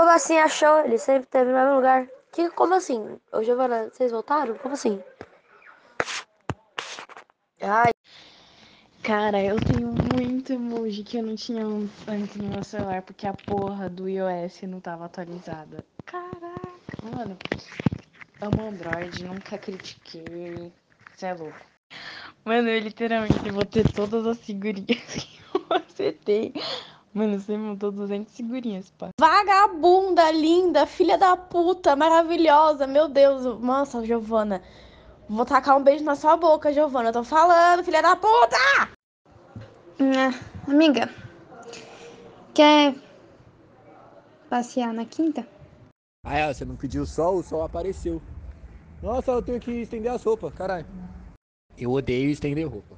Como assim achou? Ele sempre teve no mesmo lugar. Que, como assim? Ô, Giovana, vocês voltaram? Como assim? Ai, Cara, eu tenho muito emoji que eu não tinha antes no meu celular porque a porra do iOS não tava atualizada. Caraca, mano. Amo Android, nunca critiquei. Você é louco. Mano, eu literalmente vou ter todas as figurinhas que você tem. Mano, você montou 200 figurinhas, pá. Vagabunda, linda, filha da puta, maravilhosa, meu Deus. Nossa, Giovana. Vou tacar um beijo na sua boca, Giovana. Eu tô falando, filha da puta! Ah, amiga, quer passear na quinta? Ah, é, você não pediu sol, o sol apareceu. Nossa, eu tenho que estender as roupas, caralho. Eu odeio estender roupa.